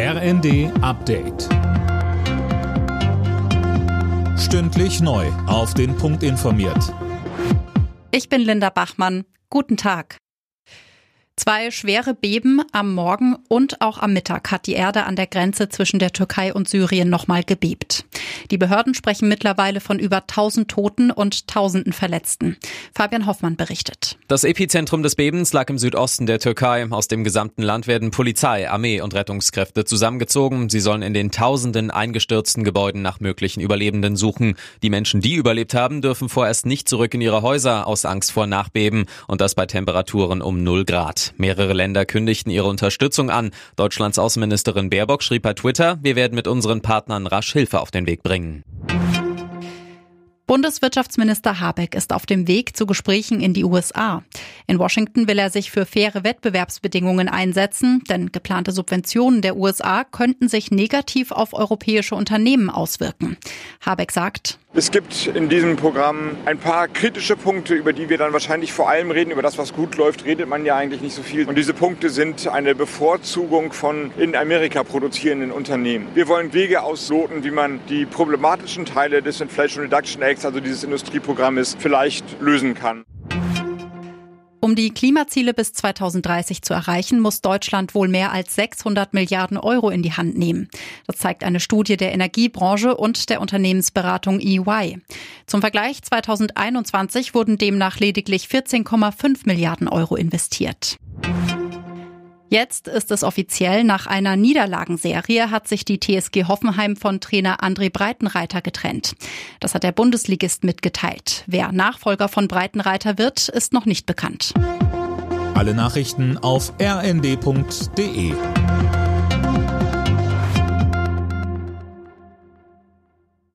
RND Update. Stündlich neu. Auf den Punkt informiert. Ich bin Linda Bachmann. Guten Tag. Zwei schwere Beben am Morgen und auch am Mittag hat die Erde an der Grenze zwischen der Türkei und Syrien nochmal gebebt. Die Behörden sprechen mittlerweile von über 1000 Toten und Tausenden Verletzten. Fabian Hoffmann berichtet. Das Epizentrum des Bebens lag im Südosten der Türkei. Aus dem gesamten Land werden Polizei, Armee und Rettungskräfte zusammengezogen. Sie sollen in den tausenden eingestürzten Gebäuden nach möglichen Überlebenden suchen. Die Menschen, die überlebt haben, dürfen vorerst nicht zurück in ihre Häuser aus Angst vor Nachbeben und das bei Temperaturen um 0 Grad. Mehrere Länder kündigten ihre Unterstützung an. Deutschlands Außenministerin Baerbock schrieb bei Twitter, wir werden mit unseren Partnern rasch Hilfe auf den Weg bringen. Bundeswirtschaftsminister Habeck ist auf dem Weg zu Gesprächen in die USA. In Washington will er sich für faire Wettbewerbsbedingungen einsetzen, denn geplante Subventionen der USA könnten sich negativ auf europäische Unternehmen auswirken. Habeck sagt, es gibt in diesem Programm ein paar kritische Punkte, über die wir dann wahrscheinlich vor allem reden. Über das, was gut läuft, redet man ja eigentlich nicht so viel. Und diese Punkte sind eine Bevorzugung von in Amerika produzierenden Unternehmen. Wir wollen Wege ausloten, wie man die problematischen Teile des Inflation Reduction Acts, also dieses Industrieprogrammes, vielleicht lösen kann. Um die Klimaziele bis 2030 zu erreichen, muss Deutschland wohl mehr als 600 Milliarden Euro in die Hand nehmen. Das zeigt eine Studie der Energiebranche und der Unternehmensberatung EY. Zum Vergleich 2021 wurden demnach lediglich 14,5 Milliarden Euro investiert. Jetzt ist es offiziell, nach einer Niederlagenserie hat sich die TSG Hoffenheim von Trainer André Breitenreiter getrennt. Das hat der Bundesligist mitgeteilt. Wer Nachfolger von Breitenreiter wird, ist noch nicht bekannt. Alle Nachrichten auf rnd.de